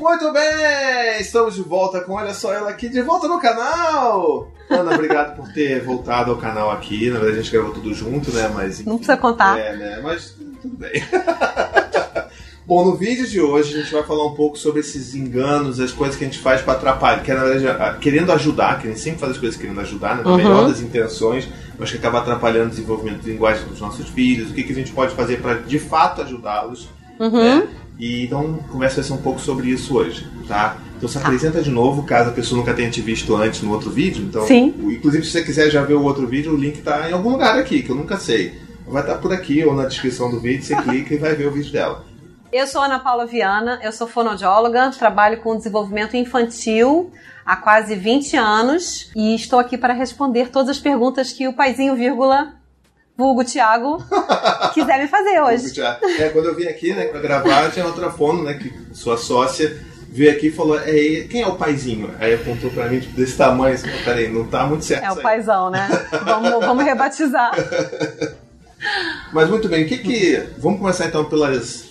Muito bem, estamos de volta com Olha Só Ela aqui, de volta no canal. Ana, obrigado por ter voltado ao canal aqui. Na verdade, a gente gravou tudo junto, né? Mas, enfim, Não precisa contar. É, né? Mas tudo bem. Bom, no vídeo de hoje a gente vai falar um pouco sobre esses enganos, as coisas que a gente faz para atrapalhar, que é, na verdade, querendo ajudar, que a gente sempre faz as coisas querendo ajudar, né, na Uhum. melhor das intenções, mas que acaba atrapalhando o desenvolvimento de linguagem dos nossos filhos, o que, que a gente pode fazer para de fato ajudá-los. Uhum. né? E então começa a ser um pouco sobre isso hoje, tá? Então se apresenta de novo, caso a pessoa nunca tenha te visto antes no outro vídeo. Então, Sim. inclusive se você quiser já ver o outro vídeo, o link tá em algum lugar aqui, que eu nunca sei. Vai estar por aqui ou na descrição do vídeo, você clica e vai ver o vídeo dela. Eu sou Ana Paula Viana, eu sou fonoaudióloga, trabalho com desenvolvimento infantil há quase 20 anos e estou aqui para responder todas as perguntas que o paizinho, vírgula, vulgo Thiago, quiser me fazer hoje. É, quando eu vim aqui, né, pra gravar, tinha outra fono, né, que sua sócia veio aqui e falou, é, quem é o paizinho? Aí apontou pra mim, tipo, desse tamanho, assim, peraí, não tá muito certo É o paizão, né? Vamos, vamos rebatizar. Mas muito bem, o que que... Vamos começar então pelas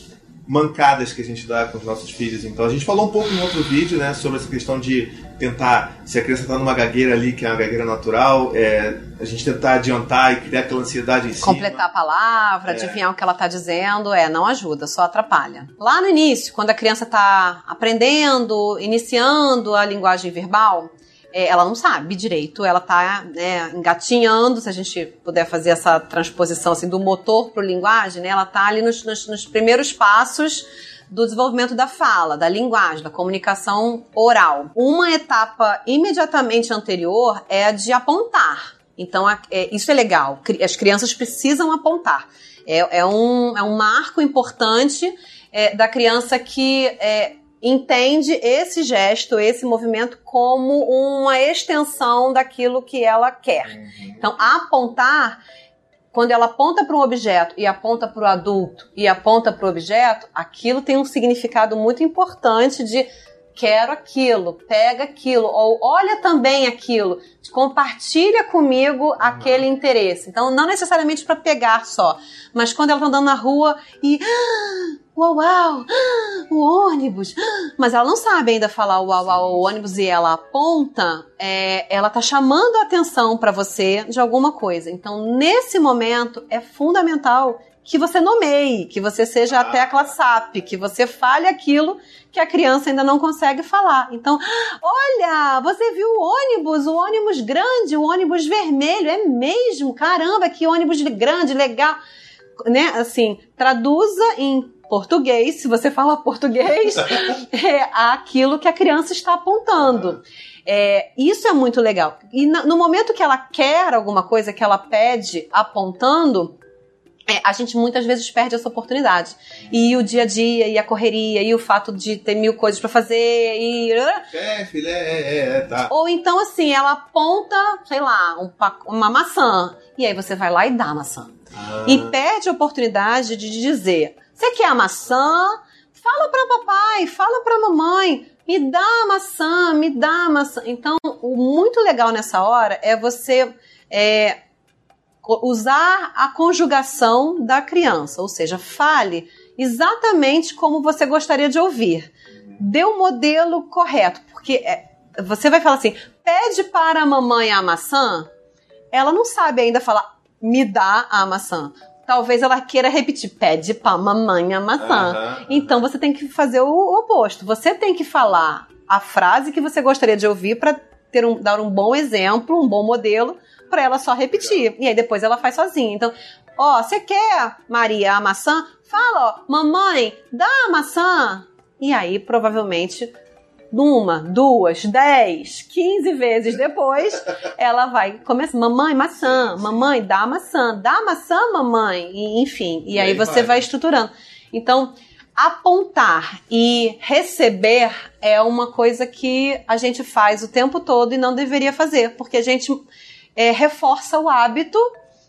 mancadas que a gente dá com os nossos filhos. Então, a gente falou um pouco em outro vídeo, né, sobre essa questão de tentar, se a criança tá numa gagueira ali, que é uma gagueira natural, é, a gente tentar adiantar e criar aquela ansiedade em cima. Completar a palavra, É. adivinhar o que ela tá dizendo, é, não ajuda, só atrapalha. Lá no início, quando a criança tá aprendendo, iniciando a linguagem verbal, é, ela não sabe direito, ela tá né, engatinhando, se a gente puder fazer essa transposição assim, do motor pro linguagem, né, ela tá ali nos, nos- nos primeiros passos do desenvolvimento da fala, da linguagem, da comunicação oral. Uma etapa imediatamente anterior é a de apontar. Então, é, isso é legal. As crianças precisam apontar. É, é um, é um marco importante é, da criança que é, entende esse gesto, esse movimento como uma extensão daquilo que ela quer. Uhum. Então, apontar, quando ela aponta para um objeto e aponta para o adulto e aponta para o objeto, aquilo tem um significado muito importante de quero aquilo, pega aquilo, ou olha também aquilo, compartilha comigo aquele interesse. Então, não necessariamente para pegar só, mas quando ela está andando na rua e "Ah, uau, uau, o ônibus, ah", mas ela não sabe ainda falar uau, uau, o ônibus e ela aponta, é, ela tá chamando a atenção para você de alguma coisa. Então, nesse momento, é fundamental que você nomeie, que você seja a tecla SAP, que você fale aquilo que a criança ainda não consegue falar. Então, olha, você viu o ônibus, o ônibus grande, o ônibus vermelho, é mesmo? Caramba, que ônibus grande, legal. Né? Assim, traduza em português, se você fala português, é aquilo que a criança está apontando. É, isso é muito legal. E no momento que ela quer alguma coisa, que ela pede apontando, é, a gente muitas vezes perde essa oportunidade. E o dia a dia, e a correria, e o fato de ter mil coisas pra fazer, e. É, filha, é, é, é, tá. Ou então, assim, ela aponta, sei lá, um uma maçã. E aí você vai lá e dá a maçã. Ah, E perde a oportunidade de dizer: Você quer a maçã? Fala pra papai, fala pra mamãe. Me dá a maçã, me dá a maçã. Então, o muito legal nessa hora é você é, usar a conjugação da criança, ou seja, fale exatamente como você gostaria de ouvir. Dê o modelo correto, porque é, você vai falar assim: pede para a mamãe a maçã. Ela não sabe ainda falar, me dá a maçã. Talvez ela queira repetir, pede para a mamãe a maçã. aham. Então você tem que fazer o oposto. Você tem que falar a frase que você gostaria de ouvir para ter um, dar um bom exemplo, um bom modelo para ela só repetir. E aí depois ela faz sozinha. Então, ó, você quer, Maria, a maçã? Fala, ó, mamãe, dá a maçã. E aí, provavelmente, uma, duas, dez, quinze vezes depois, ela vai começar, mamãe, maçã, mamãe, dá a maçã, dá a maçã, mamãe, e, enfim. E, E aí aí você vai. vai estruturando. Então, apontar e receber é uma coisa que a gente faz o tempo todo e não deveria fazer, porque a gente é, reforça o hábito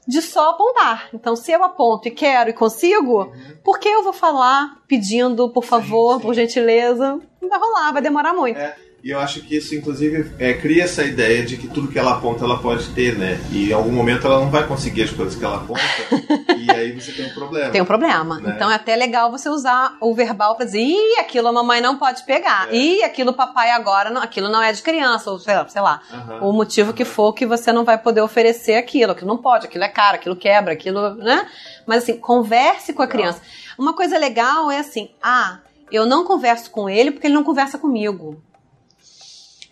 de só apontar. Então, se eu aponto e quero e consigo, por que eu vou falar pedindo, por favor, sim. por gentileza? Não vai rolar, vai demorar muito. É, e eu acho que isso, inclusive, é, cria essa ideia de que tudo que ela aponta ela pode ter, né? E em algum momento ela não vai conseguir as coisas que ela aponta. e aí você tem um problema. Tem um problema. Né? Então é até legal você usar o verbal pra dizer, ih, aquilo a mamãe não pode pegar. É. Ih, aquilo o papai agora, não, aquilo não é de criança, ou sei lá, sei lá. O motivo que for que você não vai poder oferecer aquilo, aquilo não pode, aquilo é caro, aquilo quebra, aquilo, né? Mas assim, converse com a Legal. criança. Uma coisa legal é assim, ah, eu não converso com ele porque ele não conversa comigo.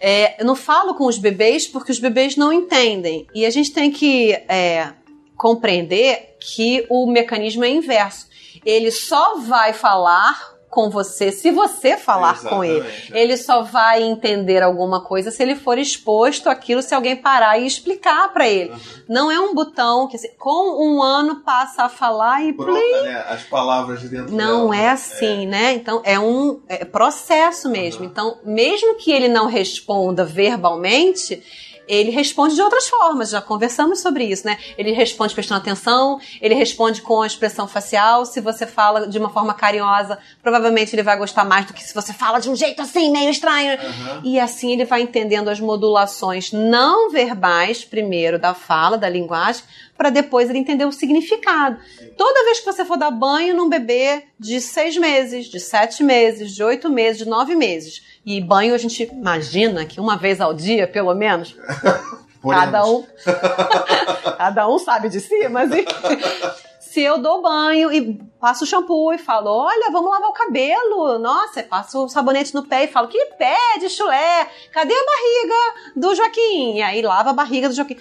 É, eu não falo com os bebês porque os bebês não entendem. E a gente tem que é, compreender que o mecanismo é inverso. Ele só vai falar com você se você falar com ele. Ele só vai entender alguma coisa se ele for exposto àquilo, se alguém parar e explicar pra ele. Uhum. Não é um botão que assim, com um ano passa a falar e Brota, né? As palavras de dentro não dela. é assim, né? Então é um é processo mesmo. Uhum. Então, mesmo que ele não responda verbalmente, ele responde de outras formas. Já conversamos sobre isso, né? Ele responde prestando atenção, ele responde com a expressão facial. Se você fala de uma forma carinhosa, provavelmente ele vai gostar mais do que se você fala de um jeito assim, meio estranho. Aham. E assim ele vai entendendo as modulações não verbais, primeiro da fala, da linguagem, para depois ele entender o significado. Toda vez que você for dar banho num bebê de seis meses, de sete meses, de oito meses, de nove meses, e banho a gente imagina que uma vez ao dia, pelo menos, cada um, cada um sabe de si, mas. Se eu dou banho e passo o shampoo e falo, olha, vamos lavar o cabelo. Nossa, passo o sabonete no pé e falo, que pé de chulé? Cadê a barriga do Joaquim? E aí lava a barriga do Joaquim.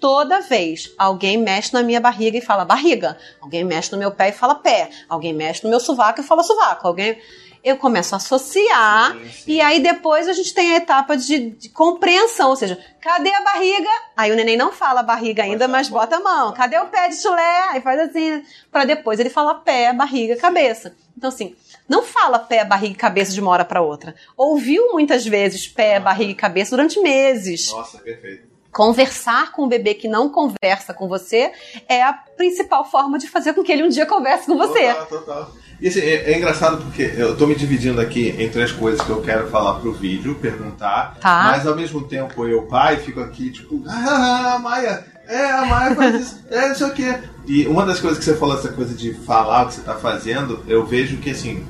Toda vez alguém mexe na minha barriga e fala barriga, alguém mexe no meu pé e fala pé, alguém mexe no meu sovaco e fala sovaco, alguém eu começo a associar Sim, sim. e aí depois a gente tem a etapa de, de compreensão, ou seja, cadê a barriga? Aí o neném não fala barriga ainda, a mas bota a mão. Cadê o pé de chulé? Aí faz assim, pra depois ele falar pé, barriga, cabeça. Então assim, não fala pé, barriga e cabeça de uma hora pra outra. Ouviu muitas vezes pé, barriga e cabeça durante meses. Nossa, perfeito. Conversar com um bebê que não conversa com você é a principal forma de fazer com que ele um dia converse com você. Total, total. E assim, é, é engraçado porque eu tô me dividindo aqui entre as coisas que eu quero falar pro vídeo, perguntar, Tá. mas ao mesmo tempo eu, pai, fico aqui tipo, ah, a Maia, é, a Maia faz isso, é, não sei o quê. E uma das coisas que você falou, essa coisa de falar o que você tá fazendo, eu vejo que assim,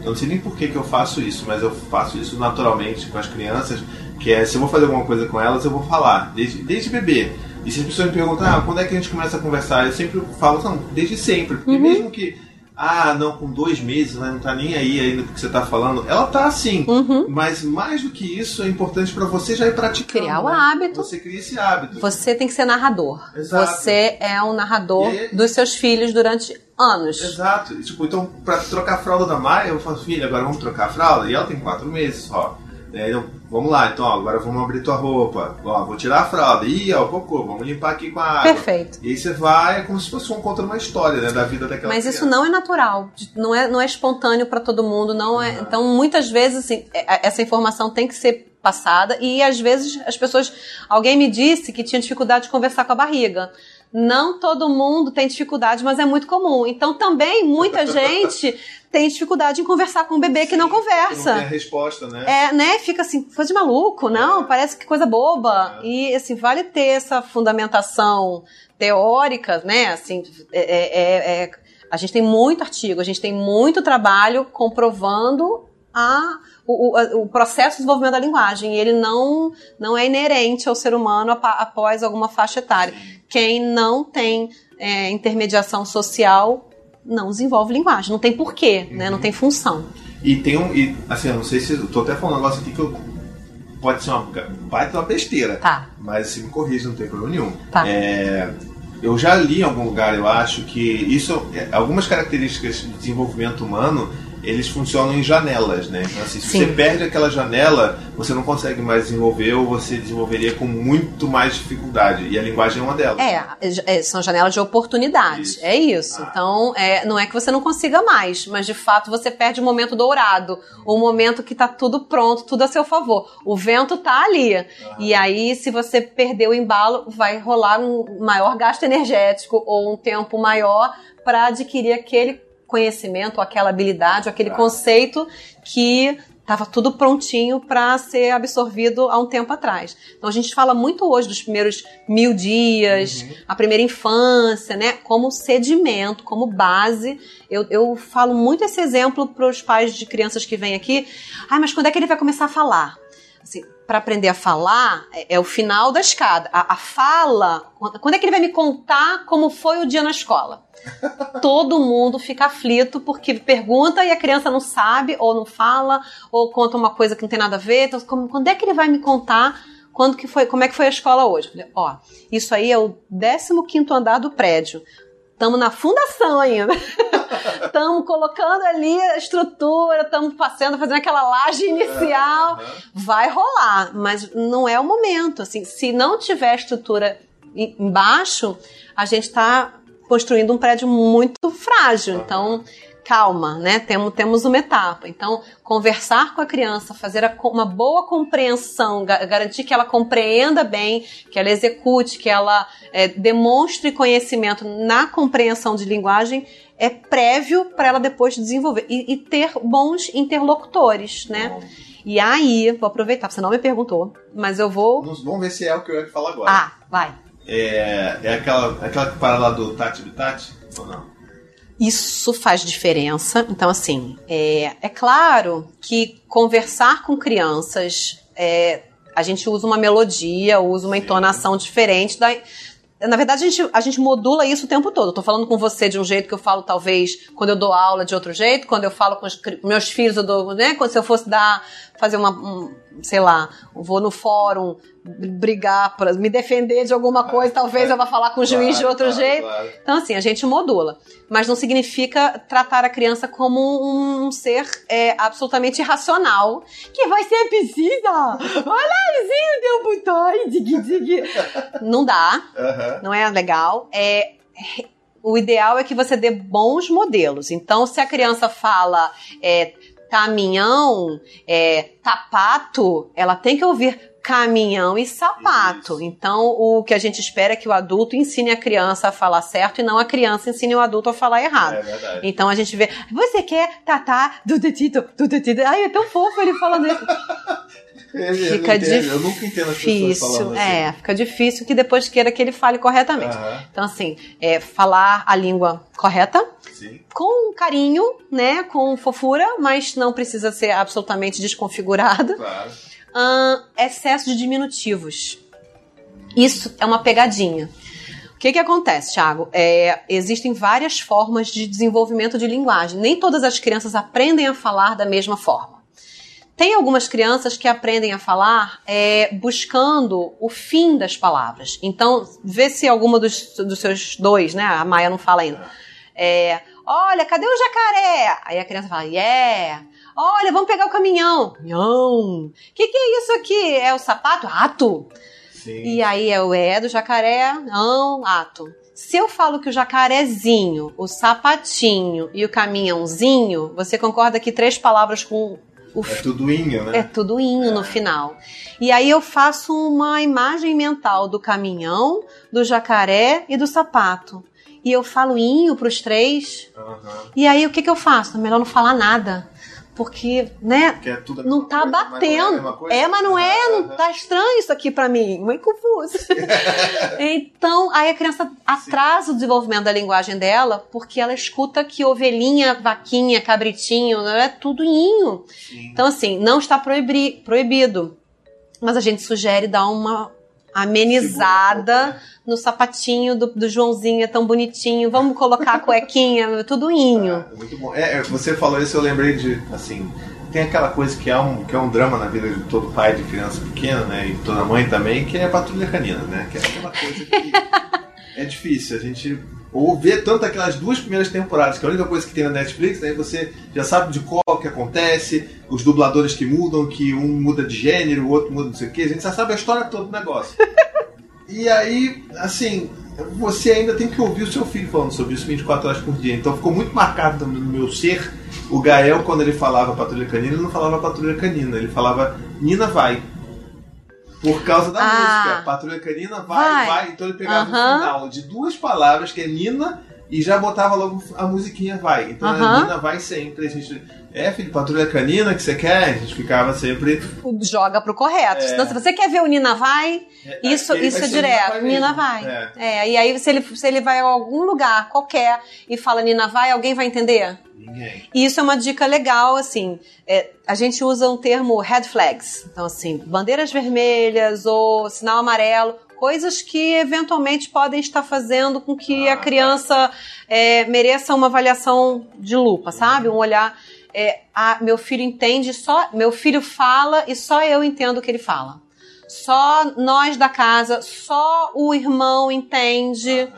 eu não sei nem por que, que eu faço isso, mas eu faço isso naturalmente com as crianças, que é, se eu vou fazer alguma coisa com elas, eu vou falar, desde, desde bebê. E se as pessoas me perguntam, ah, quando é que a gente começa a conversar? Eu sempre falo, não, desde sempre. Porque mesmo que, ah, não, com dois meses, ela não tá nem aí ainda o que você tá falando, ela tá assim. Uhum. Mas mais do que isso, é importante pra você já ir praticando. Criar o né? hábito. Você cria esse hábito. Você tem que ser narrador. Exato. Você é um narrador aí- dos seus filhos durante anos. Exato. E, Tipo, então, pra trocar a fralda da Maia, eu falo, filha, agora vamos trocar a fralda? E ela tem quatro meses só. E aí, então, vamos lá, então, ó, agora vamos abrir tua roupa. Ó, vou tirar a fralda. Ih, ó, o cocô, vamos limpar aqui com a água. Perfeito. E aí você vai, é como se fosse um conta uma história, né, da vida daquela Mas isso criança. não é natural, não é, não é espontâneo para todo mundo, não é. Então, muitas vezes, assim, é- essa informação tem que ser passada e às vezes as pessoas. Alguém me disse que tinha dificuldade de conversar com a barriga. Não todo mundo tem dificuldade, mas é muito comum. Então, também muita gente tem dificuldade em conversar com um bebê que não Que não conversa. tem a resposta, né? É, né? Fica assim, coisa de maluco, não? Parece que coisa boba. É. E, assim, vale ter essa fundamentação teórica, né? Assim, é, é- é- é- a gente tem muito artigo, a gente tem muito trabalho comprovando a, o, o- o processo de desenvolvimento da linguagem. Ele não, não é inerente ao ser humano após alguma faixa etária. Quem não tem é, intermediação social não desenvolve linguagem. Não tem porquê, né? Não tem função. E tem um. E, assim, eu não sei se. Eu tô até falando um negócio aqui que eu, pode ser uma baita uma besteira. Tá. Mas se me corrija, não tem problema nenhum. Tá. É, eu já li em algum lugar, eu acho, que isso. é, Algumas características de desenvolvimento humano. Eles funcionam em janelas, né? Então, assim, se Sim. você perde aquela janela, você não consegue mais desenvolver ou você desenvolveria com muito mais dificuldade. E a linguagem é uma delas. É, é, são janelas de oportunidades. Isso. É isso. Ah. Então, é, não é que você não consiga mais, mas de fato você perde o momento dourado, o momento que tá tudo pronto, tudo a seu favor. O vento tá ali. E aí, se você perder o embalo, vai rolar um maior gasto energético ou um tempo maior para adquirir aquele conhecimento, aquela habilidade, aquele Ah. conceito que Estava tudo prontinho para ser absorvido há um tempo atrás. Então a gente fala muito hoje dos primeiros mil dias, uhum. a primeira infância, né? Como sedimento, como base. Eu, eu falo muito esse exemplo para os pais de crianças que vêm aqui. Ah, mas quando é que ele vai começar a falar? Assim, para aprender a falar é, é, o final da escada. A, a fala, quando é que ele vai me contar como foi o dia na escola? Todo mundo fica aflito porque pergunta e a criança não sabe, ou não fala, ou conta uma coisa que não tem nada a ver. Então, como, quando é que ele vai me contar quando que foi, como é que foi a escola hoje? Falei, ó, isso aí é o 15 andar do prédio. Estamos na fundação ainda. Estamos colocando ali a estrutura, estamos passando, fazendo aquela laje inicial. Vai rolar, mas não é o momento. Assim, se não tiver estrutura embaixo, a gente está construindo um prédio muito frágil. Então, calma, né? Temos, temos uma etapa. Então, conversar com a criança, fazer a, uma boa compreensão, garantir que ela compreenda bem, que ela execute, que ela é, demonstre conhecimento na compreensão de linguagem, é prévio para ela depois desenvolver. E, e, ter bons interlocutores, né? E aí, vou aproveitar, você não me perguntou, mas eu vou. Vamos ver se é o que eu ia falar agora. Ah, vai. É, é aquela, aquela que para lá do Tati Bitati? Ou não? Isso faz diferença. Então, assim, é, é claro que conversar com crianças, é, a gente usa uma melodia, usa uma entonação diferente da, na verdade, a gente, a gente modula isso o tempo todo. Eu tô falando com você de um jeito que eu falo, talvez, quando eu dou aula de outro jeito, quando eu falo com os meus filhos, eu dou, né? Quando se eu fosse dar, fazer uma, um, sei lá, vou no fórum brigar para me defender de alguma coisa, talvez eu vá falar com o juiz claro, de outro claro, jeito. Então, assim, a gente modula. Mas não significa tratar a criança como um ser é, absolutamente irracional, que vai ser precisa. Olha, deu botão, dig, dig. Não dá, uhum. não é legal. É, o ideal é que você dê bons modelos. Então, se a criança fala é, caminhão, é, tapato, ela tem que ouvir caminhão e sapato. Isso. Então, o que a gente espera é que o adulto ensine a criança a falar certo e não a criança ensine o adulto a falar errado. É verdade. Então a gente vê, você quer tatá do detito, do detito. Ai, é tão fofo ele falando isso. fica eu difícil. Eu nunca entendo as pessoas falando assim. É, fica difícil que depois queira que ele fale corretamente. Uhum. Então, assim, é, falar a língua correta, Sim. com carinho, né, com fofura, mas não precisa ser absolutamente desconfigurado. Claro excesso de diminutivos. Isso é uma pegadinha. O que, que acontece, Thiago? É, existem várias formas de desenvolvimento de linguagem. Nem todas as crianças aprendem a falar da mesma forma. Tem algumas crianças que aprendem a falar é, buscando o fim das palavras. Então, vê se alguma dos, dos seus dois, né? A Maia não fala ainda. É, Olha, cadê o jacaré? Aí a criança fala, yeah. Olha, vamos pegar o caminhão. Caminhão. O que, que é isso aqui? É o sapato? Ato. Sim. E aí é o é do jacaré, não, ato. Se eu falo que o jacarezinho, o sapatinho e o caminhãozinho, você concorda que três palavras com o é tudo inho, né? É tudo inho é. no final. E aí eu faço uma imagem mental do caminhão, do jacaré e do sapato e eu falo inho pros três. Uhum. E aí o que, que eu faço? É melhor não falar nada. Porque, né, é não tá coisa, batendo. Mas é, é, mas não é, não tá estranho isso aqui para mim, muito confuso. então, aí a criança atrasa Sim. o desenvolvimento da linguagem dela, porque ela escuta que ovelhinha, vaquinha, cabritinho, é tudo inho. Sim. Então, assim, não está proibi proibido. Mas a gente sugere dar uma amenizada no sapatinho do, do, Joãozinho, é tão bonitinho. Vamos colocar a cuequinha, tudo inho. É, muito bom. É, você falou isso, eu lembrei de, assim, tem aquela coisa que é um, que é um drama na vida de todo pai de criança pequena, né, e toda mãe também, que é a patrulha canina, né, que é aquela coisa que é difícil. A gente ou ver tanto aquelas duas primeiras temporadas, que é a única coisa que tem na Netflix, aí você já sabe de qual que acontece, os dubladores que mudam, que um muda de gênero, o outro muda não sei o que, a gente já sabe a história toda do negócio. e aí, assim, você ainda tem que ouvir o seu filho falando sobre isso 24 horas por dia. Então ficou muito marcado no meu ser o Gael, quando ele falava Patrulha Canina, ele não falava Patrulha Canina, ele falava Nina vai. Por causa da ah, música. Patrulha Canina vai, vai, vai. Então ele pegava uh -huh. o final de duas palavras, que é Nina e já botava logo a musiquinha vai. Então a Nina vai sempre. A gente. É, filho, patrulha canina que você quer? A gente ficava sempre. Joga pro correto. É. Então, se você quer ver o Nina vai, isso, Ele isso vai é direto. mesmo. Nina vai. É. É, e aí se ele, se ele vai a algum lugar qualquer e fala Nina vai, alguém vai entender? Ninguém. E isso é uma dica legal, assim. é, a gente usa um termo red flags. Então, assim, bandeiras vermelhas ou sinal amarelo. Coisas que eventualmente podem estar fazendo com que a criança é, mereça uma avaliação de lupa, sabe? Um olhar. É, ah, meu filho entende só. Meu filho fala e só eu entendo o que ele fala. Só nós da casa, só o irmão entende.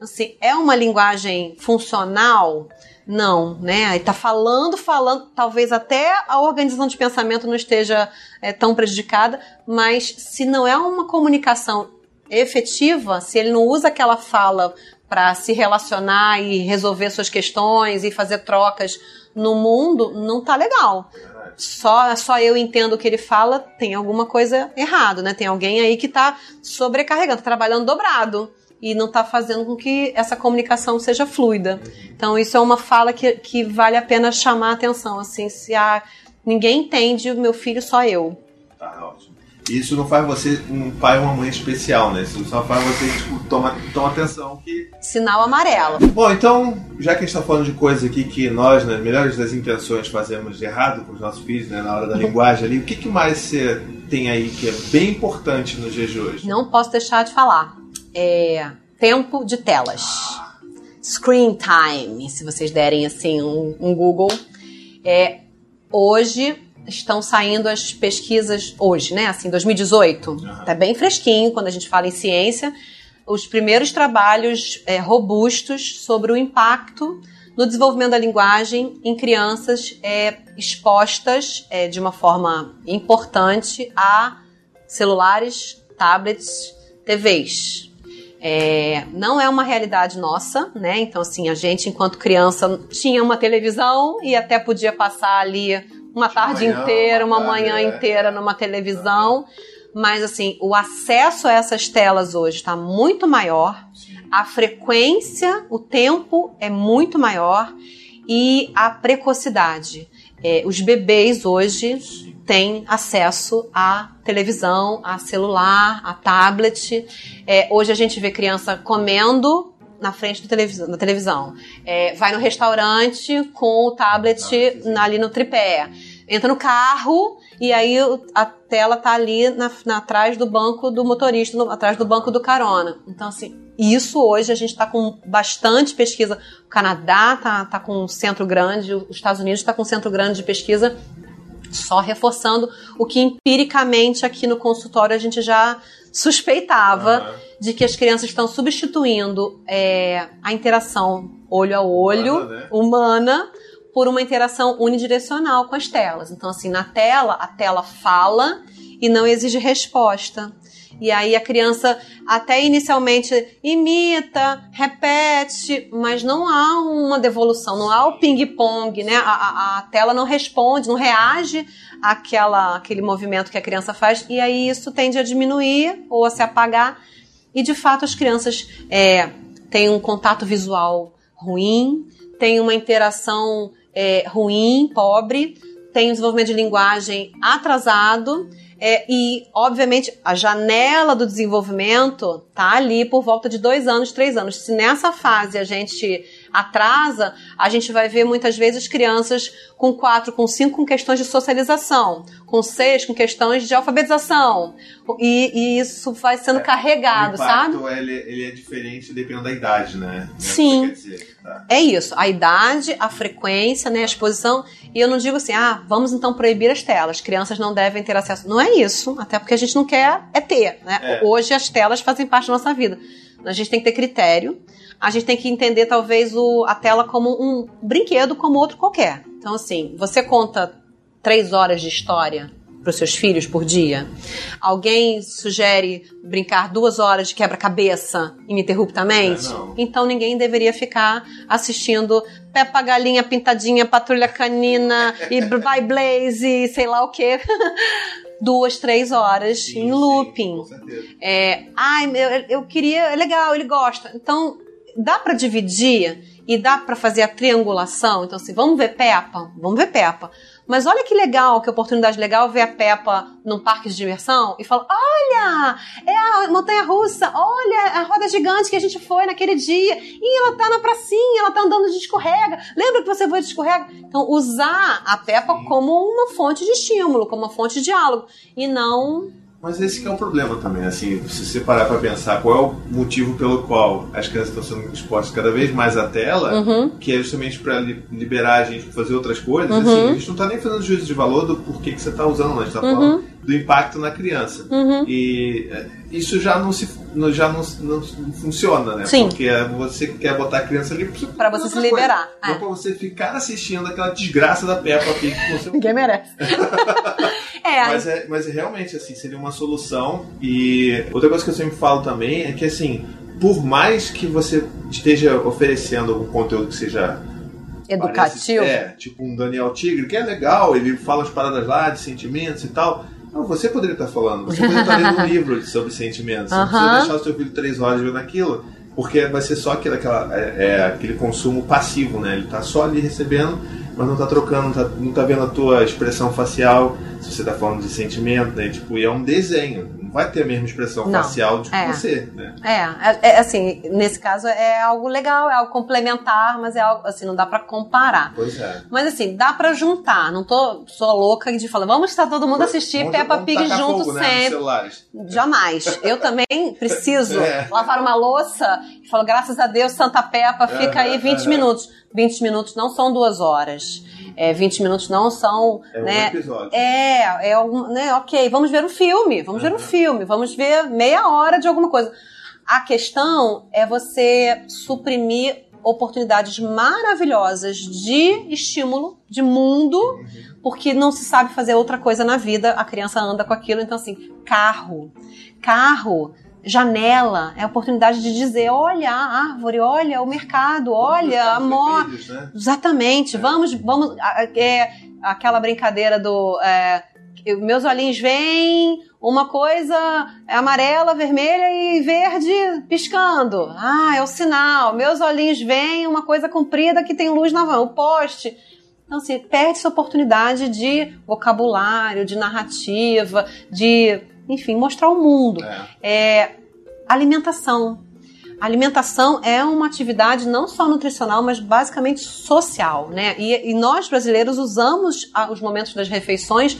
Assim, é uma linguagem funcional? Não, né? Aí tá falando, falando, talvez até a organização de pensamento não esteja é, tão prejudicada, mas se não é uma comunicação efetiva, se ele não usa aquela fala para se relacionar e resolver suas questões e fazer trocas no mundo, não tá legal. Só, só eu entendo o que ele fala, tem alguma coisa errado, né? Tem alguém aí que tá sobrecarregando, tá trabalhando dobrado e não tá fazendo com que essa comunicação seja fluida. Então, isso é uma fala que, que vale a pena chamar a atenção, assim, se ah, ninguém entende o meu filho, só eu. Tá ótimo. Isso não faz você um pai ou uma mãe especial, né? Isso só faz você, tipo, toma, toma atenção que. Sinal amarelo. Bom, então, já que a gente tá falando de coisa aqui que nós, nas melhores das intenções, fazemos de errado com os nossos filhos, né? Na hora da linguagem ali, o que, que mais você tem aí que é bem importante nos dias de hoje? Não posso deixar de falar. É, tempo de telas. Screen time, se vocês derem assim um, um Google. É, hoje estão saindo as pesquisas, hoje, né? Assim, 2018. Aham. Tá bem fresquinho quando a gente fala em ciência. Os primeiros trabalhos é, robustos sobre o impacto no desenvolvimento da linguagem em crianças é, expostas é, de uma forma importante a celulares, tablets, TVs. É, não é uma realidade nossa, né? Então, assim, a gente, enquanto criança, tinha uma televisão e até podia passar ali uma tarde manhã, inteira, uma tarde, manhã é. inteira numa televisão. Mas, assim, o acesso a essas telas hoje está muito maior, a frequência, o tempo é muito maior e a precocidade. É, os bebês hoje têm acesso à televisão, a celular, a tablet. É, hoje a gente vê criança comendo na frente do televisão, da televisão. É, vai no restaurante com o tablet na- ali no tripé. Entra no carro e aí a tela tá ali na, na- atrás do banco do motorista, no- atrás do banco do carona. Então, assim, isso hoje a gente está com bastante pesquisa. O Canadá tá, tá com um centro grande, os Estados Unidos está com um centro grande de pesquisa só reforçando o que empiricamente aqui no consultório a gente já suspeitava Aham. De que as crianças estão substituindo é, a interação olho a olho Humana, né? humana por uma interação unidirecional com as telas. Então, assim, na tela, a tela fala e não exige resposta. E aí a criança até inicialmente imita, repete, mas não há uma devolução, não há o ping-pong, né? A, a- a tela não responde, não reage àquela, àquele movimento que a criança faz, e aí isso tende a diminuir ou a se apagar. E de fato as crianças é, têm um contato visual ruim, têm uma interação é, ruim, pobre, tem um desenvolvimento de linguagem atrasado. é, e, obviamente, a janela do desenvolvimento tá ali por volta de dois anos, três anos. Se nessa fase a gente atrasa, a gente vai ver muitas vezes crianças com quatro, com cinco com questões de socialização, com seis com questões de alfabetização. E, e isso vai sendo carregado, o sabe? impacto, Ele, ele é diferente dependendo da idade, né? Sim. Quer dizer, tá. É isso, a idade, a frequência, né, a exposição. E eu não digo assim, ah, vamos então proibir as telas. Crianças não devem ter acesso. Não é isso, até porque a gente não quer é ter, né? É. Hoje as telas fazem parte da nossa vida. A gente tem que ter critério. A gente tem que entender talvez o, a tela como um brinquedo como outro qualquer. Então assim, você conta três horas de história para os seus filhos por dia? Alguém sugere brincar duas horas de quebra-cabeça ininterruptamente? É. Então ninguém deveria ficar assistindo Peppa Galinha Pintadinha, Patrulha Canina e By Blaze e sei lá o que. Duas, três horas Sim, em sim, looping. com certeza. É, ai, meu, eu queria, é legal, ele gosta. Então, dá para dividir e dá para fazer a triangulação. Então, assim, vamos ver Peppa? Vamos ver Peppa. Mas olha que legal, que oportunidade legal ver a Peppa num parque de diversão e falar: olha, é a montanha russa, olha a roda gigante que a gente foi naquele dia, e ela tá na pracinha, ela tá andando de escorrega. Lembra que você foi de escorrega? Então, usar a Peppa como uma fonte de estímulo, como uma fonte de diálogo, e não mas esse é o problema também, assim, se você parar para pensar qual é o motivo pelo qual as crianças estão sendo expostas cada vez mais à tela, uhum. que é justamente para liberar a gente para fazer outras coisas, uhum. assim, a gente não está nem fazendo juízo de valor do porquê que você está usando, a gente está uhum. falando do impacto na criança. Uhum. E eh, isso já não se já não, não funciona, né? Sim. Porque você quer botar a criança ali para você se liberar. Não é. para você ficar assistindo aquela desgraça da Peppa Pig que você Ninguém merece. é, mas, é, mas é realmente assim, seria uma solução. E outra coisa que eu sempre falo também é que assim, por mais que você esteja oferecendo algum conteúdo que seja educativo, parece, é, tipo um Daniel Tigre, que é legal, ele fala as paradas lá de sentimentos e tal. Não, você poderia estar falando, você poderia estar lendo um livro sobre sentimentos. Você não precisa deixar o seu filho três horas vendo aquilo, porque vai ser só aquele, aquela, é, é aquele consumo passivo, né? Ele está só ali recebendo, mas não está trocando, não está não tá vendo a tua expressão facial, se você está falando de sentimento, né? Tipo, e é um desenho não vai ter a mesma expressão não. facial de é. você, né? É, é, é, assim, nesse caso é algo legal, é algo complementar, mas é algo assim, não dá para comparar. Pois é. Mas assim, dá para juntar, não tô sou louca de falar, vamos estar todo mundo assistir vamos, Peppa Pig junto fogo, né, sempre. Né, Jamais. Eu também preciso é. lavar uma louça e falo, graças a Deus, Santa Peppa fica aí 20 minutos. 20 minutos não são duas horas é, 20 minutos não são. É né, um episódio. É, é algum, né, ok, vamos ver um filme, vamos uhum. ver um filme, vamos ver meia hora de alguma coisa. A questão é você suprimir oportunidades maravilhosas de estímulo, de mundo, uhum. porque não se sabe fazer outra coisa na vida, a criança anda com aquilo, então assim, carro. Carro janela, é a oportunidade de dizer, olha a árvore, olha o mercado, olha a moto. Né? Exatamente. É. Vamos, vamos. É, aquela brincadeira do. É, meus olhinhos veem uma coisa amarela, vermelha e verde piscando. Ah, é o sinal. Meus olhinhos veem uma coisa comprida que tem luz na mão, o poste. Então, assim, perde essa oportunidade de vocabulário, de narrativa, de enfim, mostrar o mundo. É. é alimentação. A alimentação é uma atividade não só nutricional, mas basicamente social, né? E, e nós brasileiros usamos os momentos das refeições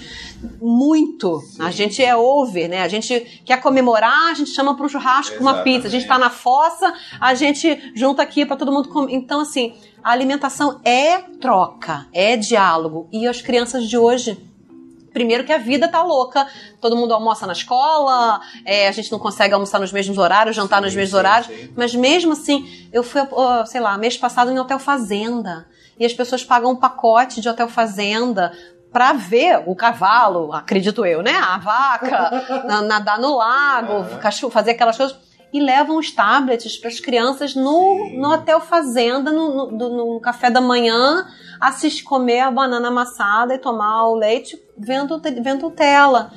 muito. Sim. A gente é over, né? A gente quer comemorar, a gente chama para um churrasco uma pizza. A gente está na fossa, a gente junta aqui para todo mundo comer. Então, assim, a alimentação é troca, é diálogo. E as crianças de hoje Primeiro que a vida tá louca, todo mundo almoça na escola, é, a gente não consegue almoçar nos mesmos horários, jantar sim, nos mesmos sim, horários, sim. mas mesmo assim, eu fui, sei lá, mês passado em hotel fazenda, e as pessoas pagam um pacote de hotel fazenda para ver o cavalo, acredito eu, né? A vaca, nadar no lago, fazer aquelas coisas. E levam os tablets para as crianças no, no hotel fazenda, no, no, no, café da manhã, assistir comer a banana amassada e tomar o leite vendo, vendo tela.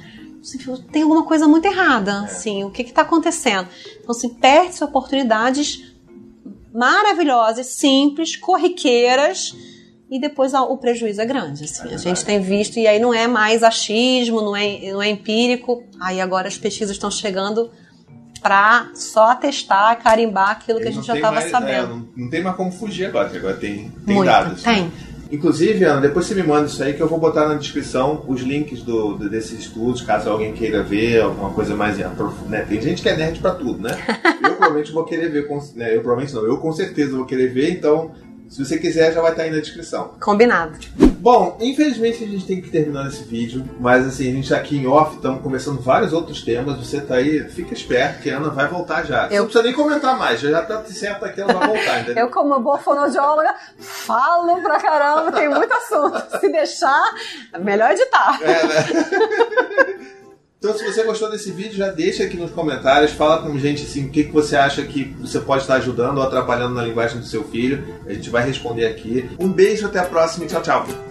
Tem alguma coisa muito errada, assim, o que está acontecendo? Então, assim, perde-se oportunidades maravilhosas, simples, corriqueiras, e depois o prejuízo é grande. Assim. É a gente tem visto, e aí não é mais achismo, não é, não é empírico, aí agora as pesquisas estão chegando para só atestar, carimbar aquilo que a gente já estava sabendo. É, não, não, tem mais como fugir agora, que agora tem, tem dados. Tem. Né? Inclusive, Ana, depois você me manda isso aí que eu vou botar na descrição os links do, desses estudos, caso alguém queira ver alguma coisa mais né? Tem gente que é nerd para tudo, né? Eu provavelmente vou querer ver, né? eu provavelmente não, eu com certeza vou querer ver, então se você quiser já vai estar aí na descrição. Combinado. Bom, infelizmente a gente tem que terminar esse vídeo, mas assim, a gente tá aqui em off, estamos começando vários outros temas, você tá aí, fica esperto que a Ana vai voltar já. Você não precisa nem comentar mais, já tá certo aqui, ela vai voltar, entendeu? Eu, como boa fonoaudióloga, falo pra caramba, tem muito assunto. Se deixar, melhor editar. É, né? Então, se você gostou desse vídeo, já deixa aqui nos comentários, fala com a gente assim, o que, que você acha que você pode estar ajudando ou atrapalhando na linguagem do seu filho. A gente vai responder aqui. Um beijo, até a próxima e tchau, tchau.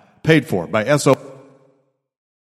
paid for by SO.